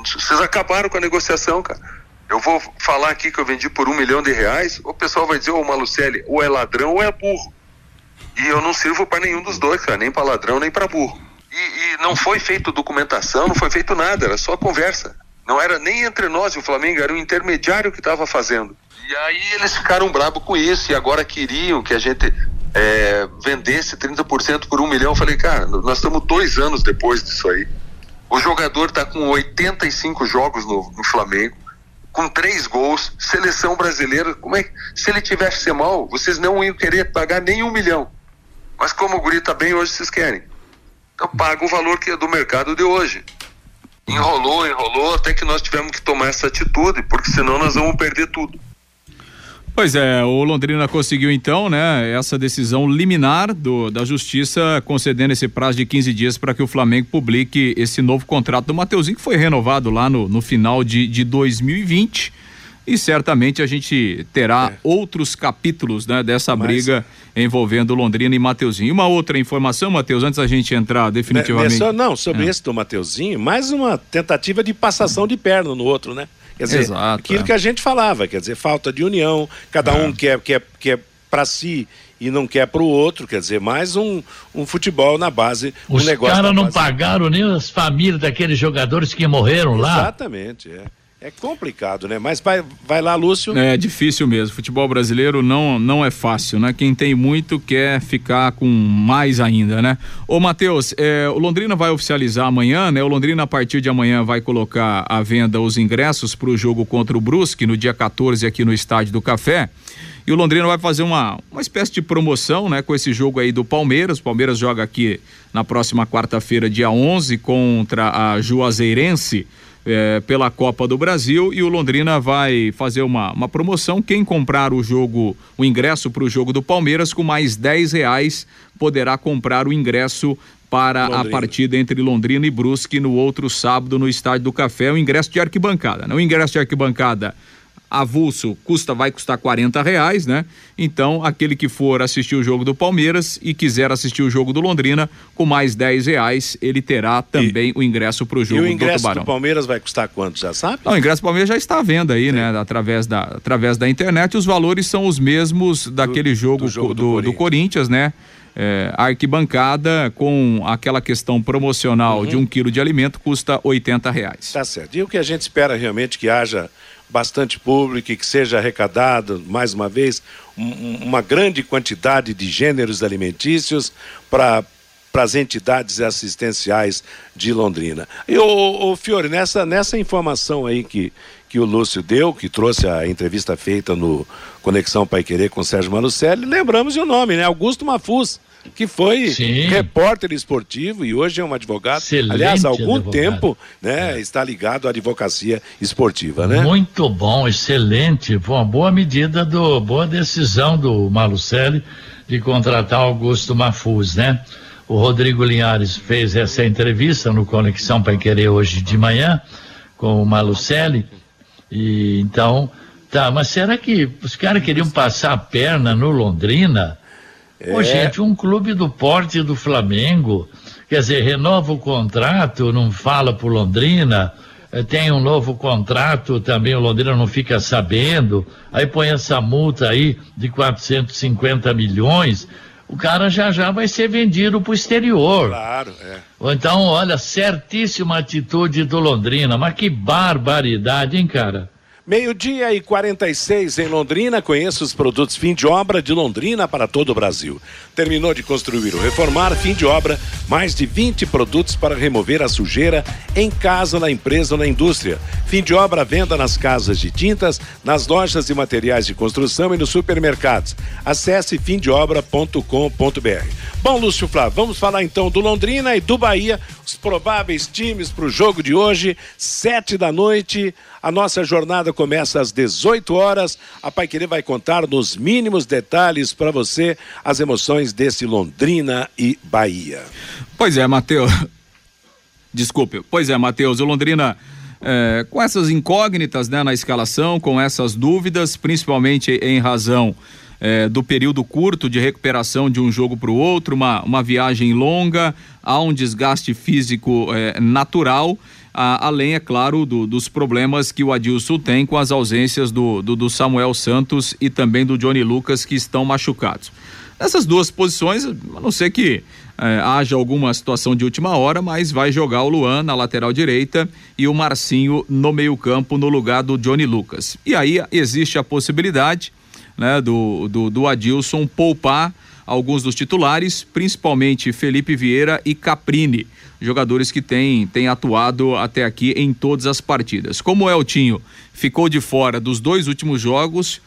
vocês acabaram com a negociação, cara. Eu vou falar aqui que eu vendi por um milhão de reais, o pessoal vai dizer, ô Malucelli, ou é ladrão ou é burro. E eu não sirvo para nenhum dos dois, cara, nem para ladrão nem para burro. E, e não foi feito documentação, não foi feito nada, era só conversa. Não era nem entre nós e o Flamengo, era o intermediário que estava fazendo. E aí eles ficaram bravos com isso e agora queriam que a gente é, vendesse 30% por um milhão. Eu falei, cara, nós estamos dois anos depois disso aí. O jogador está com 85 jogos no, no Flamengo, com três gols, seleção brasileira. Como é que, se ele tivesse ser mal, vocês não iam querer pagar nem um milhão. Mas como o Guri tá bem hoje, vocês querem. Então paga o valor que é do mercado de hoje. Enrolou, enrolou, até que nós tivemos que tomar essa atitude, porque senão nós vamos perder tudo. Pois é, o Londrina conseguiu então, né, essa decisão liminar do, da justiça, concedendo esse prazo de 15 dias para que o Flamengo publique esse novo contrato do Mateuzinho, que foi renovado lá no, no final de, de 2020. E certamente a gente terá outros capítulos né, dessa Mas- briga envolvendo Londrina e Mateuzinho. E uma outra informação, Matheus, antes da gente entrar definitivamente. Né, só- não, sobre É. esse do Mateuzinho, mais uma tentativa de passação de perna no outro, né? Quer dizer, Exato, aquilo é. que a gente falava, quer dizer, falta de união, cada um quer, quer, quer para si e não quer para o outro, quer dizer, mais um, um futebol na base, um Os negócio caras na não base- pagaram nem as famílias daqueles jogadores que morreram lá. Exatamente, é. É complicado, né? Mas vai, vai lá, Lúcio. É difícil mesmo. Futebol brasileiro não, não é fácil, né? Quem tem muito quer ficar com mais ainda, né? Ô, Matheus, é, o Londrina vai oficializar amanhã, né? O Londrina, a partir de amanhã, vai colocar à venda os ingressos para o jogo contra o Brusque no dia 14 aqui no Estádio do Café. E o Londrina vai fazer uma, uma espécie de promoção, né, com esse jogo aí do Palmeiras. O Palmeiras joga aqui na próxima quarta-feira, dia 11, contra a Juazeirense. Eh, pela Copa do Brasil e o Londrina vai fazer uma, uma promoção. Quem comprar o jogo, o ingresso para o jogo do Palmeiras, com mais 10 reais, poderá comprar o ingresso para a Londrina. partida entre Londrina e Brusque no outro sábado no Estádio do Café, o ingresso de arquibancada. Né? O ingresso de arquibancada avulso custa vai custar 40 reais, né? Então, aquele que for assistir o jogo do Palmeiras e quiser assistir o jogo do Londrina, com mais 10 reais, ele terá também o ingresso para o E jogo o do ingresso Tubarão. do Palmeiras vai custar quanto, já sabe? Não, o ingresso do Palmeiras já está à venda aí, né? Através da, através da internet. Os valores são os mesmos daquele jogo, jogo do do, do Corinthians, né? É, a arquibancada com aquela questão promocional Uhum. de um quilo de alimento custa 80 reais. Tá certo. E o que a gente espera realmente que haja bastante público e que seja arrecadado, mais uma vez, um- um- uma grande quantidade de gêneros alimentícios para para as entidades assistenciais de Londrina. E o, Fiore, nessa, nessa informação aí que, que o Lúcio deu, que trouxe a entrevista feita no Conexão Pai Querer com Sérgio Malucelli, lembramos o nome, né? Augusto Mafuz, que foi repórter esportivo e hoje é um advogado. Excelente Aliás, há algum advogado. tempo né, está ligado à advocacia esportiva, né? Muito bom, excelente. Foi uma boa medida, do, boa decisão do Malucelli de contratar Augusto Mafuz, né? O Rodrigo Linhares fez essa entrevista no Conexão Pai Querer hoje de manhã com o Malucelli. E então, tá, mas será que os caras queriam passar a perna no Londrina? É. gente, um clube do porte do Flamengo, quer dizer, renova o contrato, não fala pro Londrina, eh, tem um novo contrato, também o Londrina não fica sabendo, aí põe essa multa aí de 450 milhões, o cara já já vai ser vendido pro exterior. Claro, é. Ou então, olha, certíssima atitude do Londrina, mas que barbaridade, hein, cara? Meio-dia e 46 em Londrina. Conheça os produtos fim de obra de Londrina para todo o Brasil. Terminou de construir ou reformar, fim de obra, mais de 20 produtos para remover a sujeira em casa, na empresa ou na indústria. Fim de obra, venda nas casas de tintas, nas lojas de materiais de construção e nos supermercados. Acesse fimdeobra.com.br. Bom, Lúcio Flávio, vamos falar então do Londrina e do Bahia, os prováveis times para o jogo de hoje, sete da noite. A nossa jornada começa às 18 horas. A Pai Querer vai contar nos mínimos detalhes para você as emoções desse Londrina e Bahia. Pois é, Matheus. [laughs] Desculpe. Pois é, Matheus. O Londrina, eh, com essas incógnitas né, na escalação, com essas dúvidas, principalmente em razão eh, do período curto de recuperação de um jogo para o outro, uma, uma viagem longa, há um desgaste físico eh, natural. Além, é claro, do- dos problemas que o Adilson tem com as ausências do, do, do Samuel Santos e também do Johnny Lucas, que estão machucados. Nessas duas posições, a não ser que eh, haja alguma situação de última hora, mas vai jogar o Luan na lateral direita e o Marcinho no meio-campo no lugar do Johnny Lucas. E aí existe a possibilidade né, do, do, do Adilson poupar alguns dos titulares, principalmente Felipe Vieira e Caprini, jogadores que têm, têm atuado até aqui em todas as partidas. Como o Eltinho ficou de fora dos dois últimos jogos,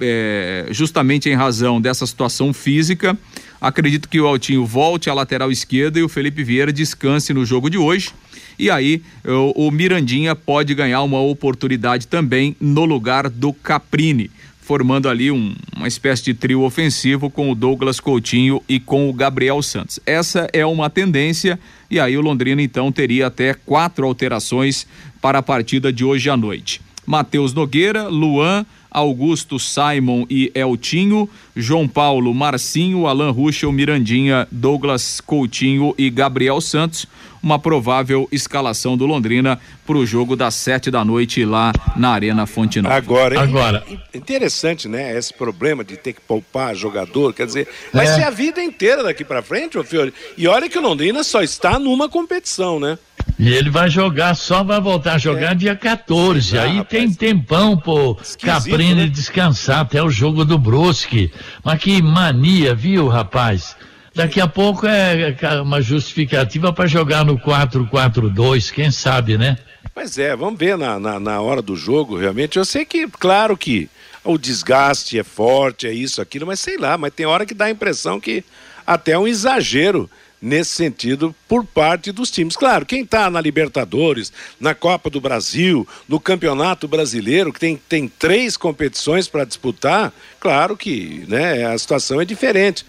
é, justamente em razão dessa situação física. Acredito que o Altinho volte à lateral esquerda e o Felipe Vieira descanse no jogo de hoje. E aí o, o Mirandinha pode ganhar uma oportunidade também no lugar do Caprini, formando ali um- uma espécie de trio ofensivo com o Douglas Coutinho e com o Gabriel Santos. Essa é uma tendência e aí o Londrina então teria até quatro alterações para a partida de hoje à noite. Matheus Nogueira, Luan, Augusto, Simon e Eltinho, João Paulo, Marcinho, Alan Ruschel, Mirandinha, Douglas Coutinho e Gabriel Santos. Uma provável escalação do Londrina para o jogo das sete da noite lá na Arena Fonte Nova. Agora, Agora. in- interessante, né? Esse problema de ter que poupar jogador, quer dizer, vai É. ser a vida inteira daqui para frente, ô Fiore. E olha que o Londrina só está numa competição, né? E ele vai jogar, só vai voltar a jogar dia 14. Ah, Aí rapaz. tem tempão pro Caprini né? descansar até o jogo do Brusque. Mas que mania, viu, rapaz? Daqui a pouco é uma justificativa para jogar no 4-4-2, quem sabe, né? Pois é, vamos ver na, na, na hora do jogo, realmente. Eu sei que, claro que o desgaste é forte, é isso, aquilo, mas sei lá, mas tem hora que dá a impressão que até é um exagero nesse sentido por parte dos times. Claro, quem está na Libertadores, na Copa do Brasil, no Campeonato Brasileiro, que tem, tem três competições para disputar, claro que né, a situação é diferente.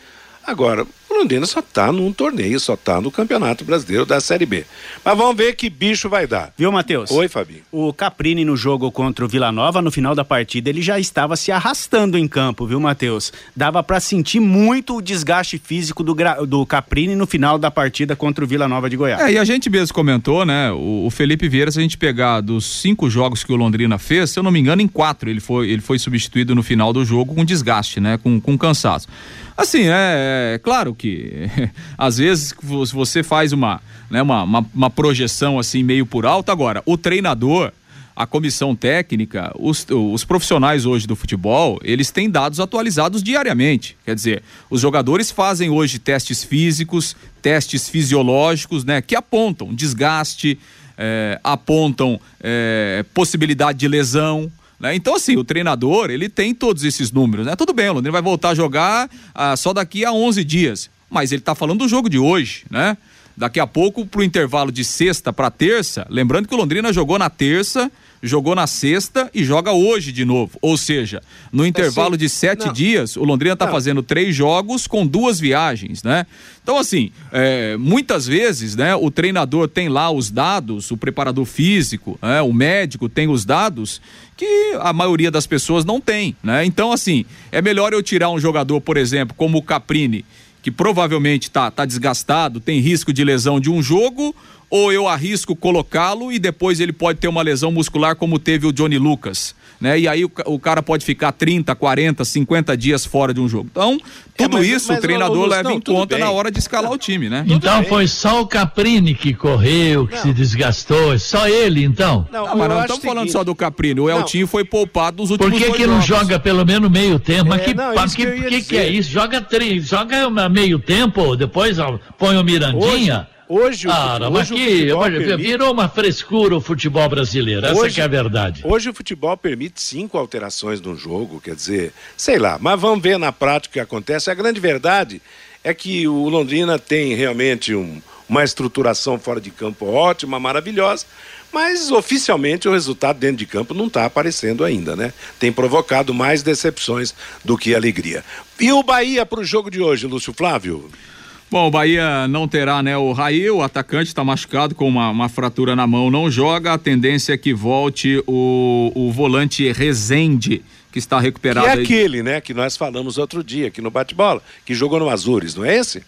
Agora, o Londrina só está num torneio, só está no Campeonato Brasileiro da Série B. Mas vamos ver que bicho vai dar. Viu, Matheus? Oi, Fabinho. O Caprini no jogo contra o Vila Nova, no final da partida, ele já estava se arrastando em campo, viu, Matheus? Dava para sentir muito o desgaste físico do, gra- do Caprini no final da partida contra o Vila Nova de Goiás. É, e a gente mesmo comentou, né? O, o Felipe Vieira, se a gente pegar dos cinco jogos que o Londrina fez, se eu não me engano, em quatro ele foi, ele foi substituído no final do jogo com desgaste, né? Com, com cansaço. Assim, é, é claro que [laughs] às vezes você faz uma, né, uma, uma, uma projeção assim meio por alto, agora, o treinador. A comissão técnica, os, os profissionais hoje do futebol, eles têm dados atualizados diariamente. Quer dizer, os jogadores fazem hoje testes físicos, testes fisiológicos, né, que apontam desgaste, eh, apontam eh, possibilidade de lesão. Né? Então, assim, o treinador, ele tem todos esses números, né? Tudo bem, o Londrina vai voltar a jogar ah, só daqui a 11 dias, mas ele tá falando do jogo de hoje, né? Daqui a pouco, pro intervalo de sexta para terça, lembrando que o Londrina jogou na terça, jogou na sexta e joga hoje de novo. Ou seja, no intervalo de sete não. dias, o Londrina tá Não. fazendo três jogos com duas viagens, né? Então, assim, é, muitas vezes, né, o treinador tem lá os dados, o preparador físico, né, o médico tem os dados que a maioria das pessoas não tem, né? Então, assim, é melhor eu tirar um jogador, por exemplo, como o Caprini, que provavelmente tá, tá desgastado, tem risco de lesão de um jogo, ou eu arrisco colocá-lo e depois ele pode ter uma lesão muscular como teve o Johnny Lucas, né? E aí o, o cara pode ficar 30, 40, 50 dias fora de um jogo. Então, tudo mas- isso mas, o treinador leva não, em conta bem. na hora de escalar o time, né? Então foi só o Caprini que correu, que se desgastou, é só ele então? Não, Ah, mas não estamos o falando seguinte- só do Caprini, o Eltinho foi poupado nos Por últimos que, dois que não jogos. joga pelo menos meio tempo? Mas É, que, não, que, que que, que é isso? Joga três, joga meio tempo, depois ó, põe o Mirandinha. Hoje, o Ah, fute- mas hoje o que futebol olha, permite- virou uma frescura o futebol brasileiro, essa Hoje- que é a verdade. Hoje o futebol permite cinco alterações no jogo, quer dizer, sei lá, mas vamos ver na prática o que acontece. A grande verdade é que o Londrina tem realmente um- uma estruturação fora de campo ótima, maravilhosa, mas oficialmente o resultado dentro de campo não está aparecendo ainda, né? Tem provocado mais decepções do que alegria. E o Bahia para o jogo de hoje, Lúcio Flávio? Bom, o Bahia não terá, né? O Raí, o atacante, está machucado com uma, uma fratura na mão, não joga. A tendência é que volte o, o volante Rezende, que está Que recuperado. é aí. aquele, né, que nós falamos outro dia aqui no bate-bola, que jogou no Azures, não é esse?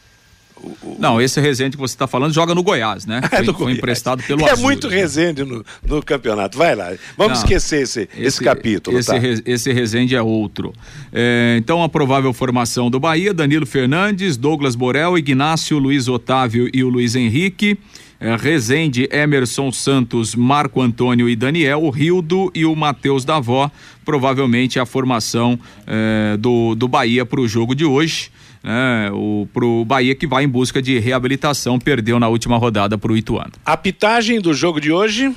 Não, esse Rezende que você está falando joga no Goiás, né? [laughs] É Foi, do foi Goiás. emprestado pelo É Azures, muito né? resende no, no campeonato. Vai lá. Vamos Não, esquecer esse, esse, capítulo. Esse, tá? Re- esse Rezende é outro. É, então, a provável formação do Bahia: Danilo Fernandes, Douglas Borel, Ignácio, Luiz Otávio e o Luiz Henrique. É, Rezende, Emerson Santos, Marco Antônio e Daniel, o Rildo e o Matheus Davó. Provavelmente a formação é, do, do Bahia para o jogo de hoje. Né, o, pro Bahia que vai em busca de reabilitação, perdeu na última rodada para o Ituano. A pitagem do jogo de hoje.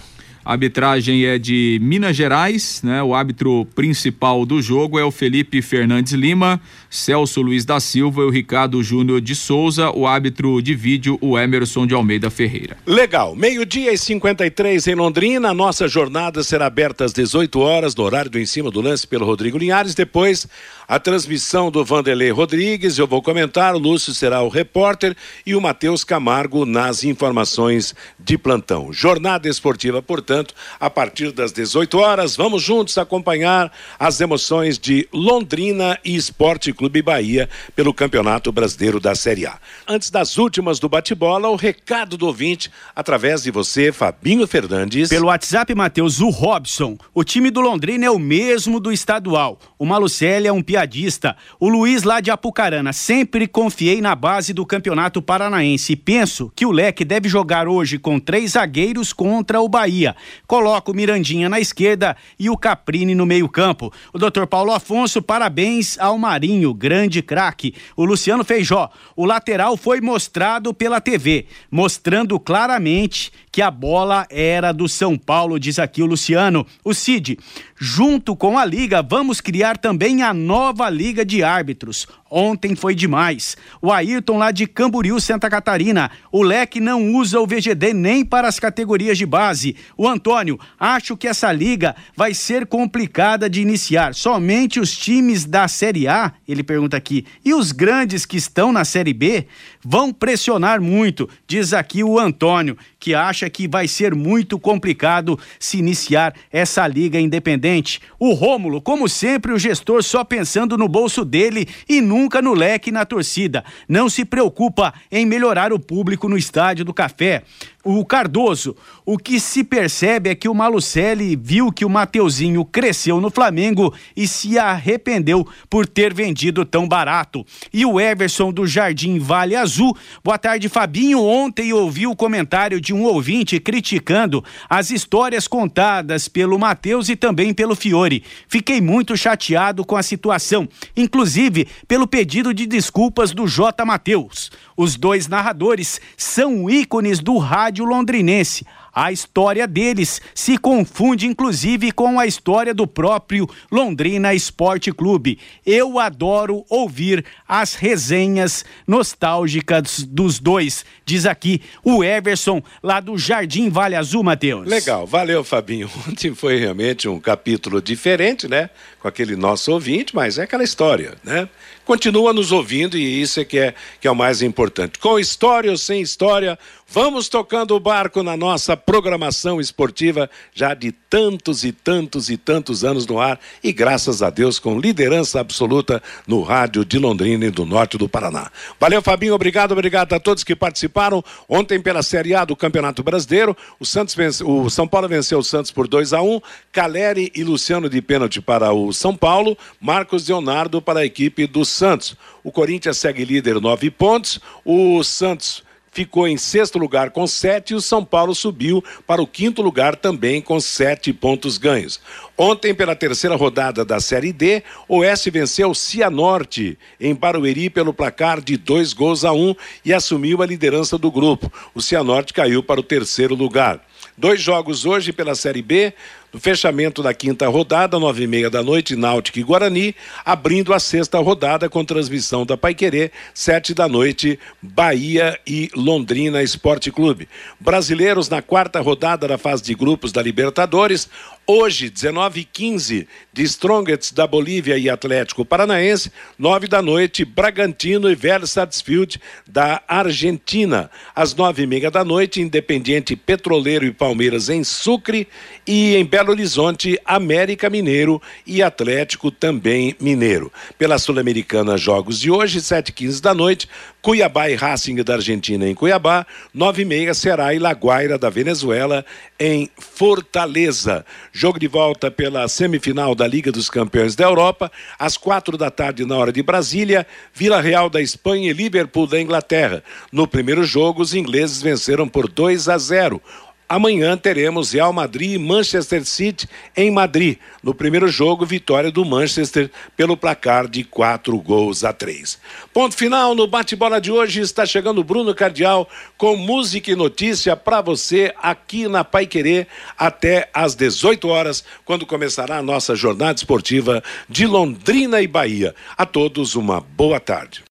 A arbitragem é de Minas Gerais, né? O árbitro principal do jogo é o Felipe Fernandes Lima, Celso Luiz da Silva e o Ricardo Júnior de Souza, o árbitro de vídeo, o Emerson de Almeida Ferreira. Legal. Meio-dia e 53 em Londrina. A nossa jornada será aberta às 18 horas, no horário do em cima do lance pelo Rodrigo Linhares. Depois, a transmissão do Vanderlei Rodrigues. Eu vou comentar. O Lúcio será o repórter e o Matheus Camargo nas informações de plantão. Jornada esportiva, portanto. a partir das 18 horas, vamos juntos acompanhar as emoções de Londrina e Esporte Clube Bahia pelo Campeonato Brasileiro da Série A. Antes das últimas do bate-bola, o recado do ouvinte através de você, Fabinho Fernandes. Pelo WhatsApp, Matheus, o Robson. O time do Londrina é o mesmo do estadual. O Malucelli é um piadista. O Luiz lá de Apucarana. Sempre confiei na base do Campeonato Paranaense e penso que o Leque deve jogar hoje com três zagueiros contra o Bahia. Coloca o Mirandinha na esquerda e o Caprini no meio-campo. O Dr. Paulo Afonso, parabéns ao Marinho, grande craque. O Luciano Feijó. O lateral foi mostrado pela TV, mostrando claramente que a bola era do São Paulo, diz aqui o Luciano. O Cid, junto com a Liga, vamos criar também a nova Liga de Árbitros. Ontem foi demais. O Ayrton lá de Camboriú, Santa Catarina. O Leque não usa o VGD nem para as categorias de base. O Antônio, acho que essa liga vai ser complicada de iniciar. Somente os times da Série A, ele pergunta aqui, e os grandes que estão na Série B vão pressionar muito, diz aqui o Antônio, que acha que vai ser muito complicado se iniciar essa liga independente. O Rômulo, como sempre, o gestor só pensando no bolso dele e nunca no leque na torcida. Não se preocupa em melhorar o público no estádio do Café. O Cardoso, o que se percebe é que o Malucelli viu que o Mateuzinho cresceu no Flamengo e se arrependeu por ter vendido tão barato. E o Everson do Jardim Vale Azul, boa tarde Fabinho, ontem ouvi o comentário de um ouvinte criticando as histórias contadas pelo Matheus e também pelo Fiore. Fiquei muito chateado com a situação, inclusive pelo pedido de desculpas do J. Matheus. Os dois narradores são ícones do rádio londrinense. A história deles se confunde inclusive com a história do próprio Londrina Esporte Clube. Eu adoro ouvir as resenhas nostálgicas dos dois, diz aqui o Everson lá do Jardim Vale Azul, Matheus. Legal, valeu Fabinho. [laughs] Ontem foi realmente um capítulo diferente, né? Com aquele nosso ouvinte, mas é aquela história, né? Continua nos ouvindo e isso é que é, que é o mais importante. Com história ou sem história, vamos tocando o barco na nossa programação esportiva já de tantos e tantos e tantos anos no ar e graças a Deus com liderança absoluta no rádio de Londrina e do norte do Paraná. Valeu, Fabinho, obrigado, obrigado a todos que participaram ontem pela Série A do Campeonato Brasileiro. O Santos vence, o São Paulo venceu o Santos por 2 a 1 um, Caleri e Luciano de pênalti para o São Paulo, Marcos Leonardo para a equipe do Santos. O Corinthians segue líder nove pontos, o Santos ficou em sexto lugar com sete e o São Paulo subiu para o quinto lugar também com sete pontos ganhos. Ontem, pela terceira rodada da Série D, o Oeste venceu o Cianorte em Barueri pelo placar de dois gols a um e assumiu a liderança do grupo. O Cianorte caiu para o terceiro lugar. Dois jogos hoje pela Série B. No fechamento da quinta rodada, nove e meia da noite, Náutico e Guarani, abrindo a sexta rodada com transmissão da Paiquerê, sete da noite, Bahia e Londrina Esporte Clube. Brasileiros na quarta rodada da fase de grupos da Libertadores, Hoje, 19 h 15 de Strongets da Bolívia e Atlético Paranaense, 9 da noite, Bragantino e Versatsfield da Argentina. Às nove e meia da noite, Independiente Petroleiro e Palmeiras em Sucre e em Belo Horizonte, América Mineiro e Atlético também Mineiro. Pela Sul-Americana, jogos de hoje, 7 h 15 da noite, Cuiabá e Racing da Argentina em Cuiabá, 9 e meia, Será e Laguaira da Venezuela em Fortaleza. Jogo de volta pela semifinal da Liga dos Campeões da Europa, às quatro da tarde, na hora de Brasília, Vila Real da Espanha e Liverpool da Inglaterra. No primeiro jogo, os ingleses venceram por 2 a 0. Amanhã teremos Real Madrid e Manchester City em Madrid. No primeiro jogo, vitória do Manchester pelo placar de quatro gols a três. Ponto final no bate-bola de hoje. Está chegando Bruno Cardial com música e notícia para você aqui na Pai Querer até às 18 horas, quando começará a nossa jornada esportiva de Londrina e Bahia. A todos uma boa tarde.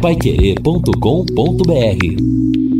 Paiquerê.com.br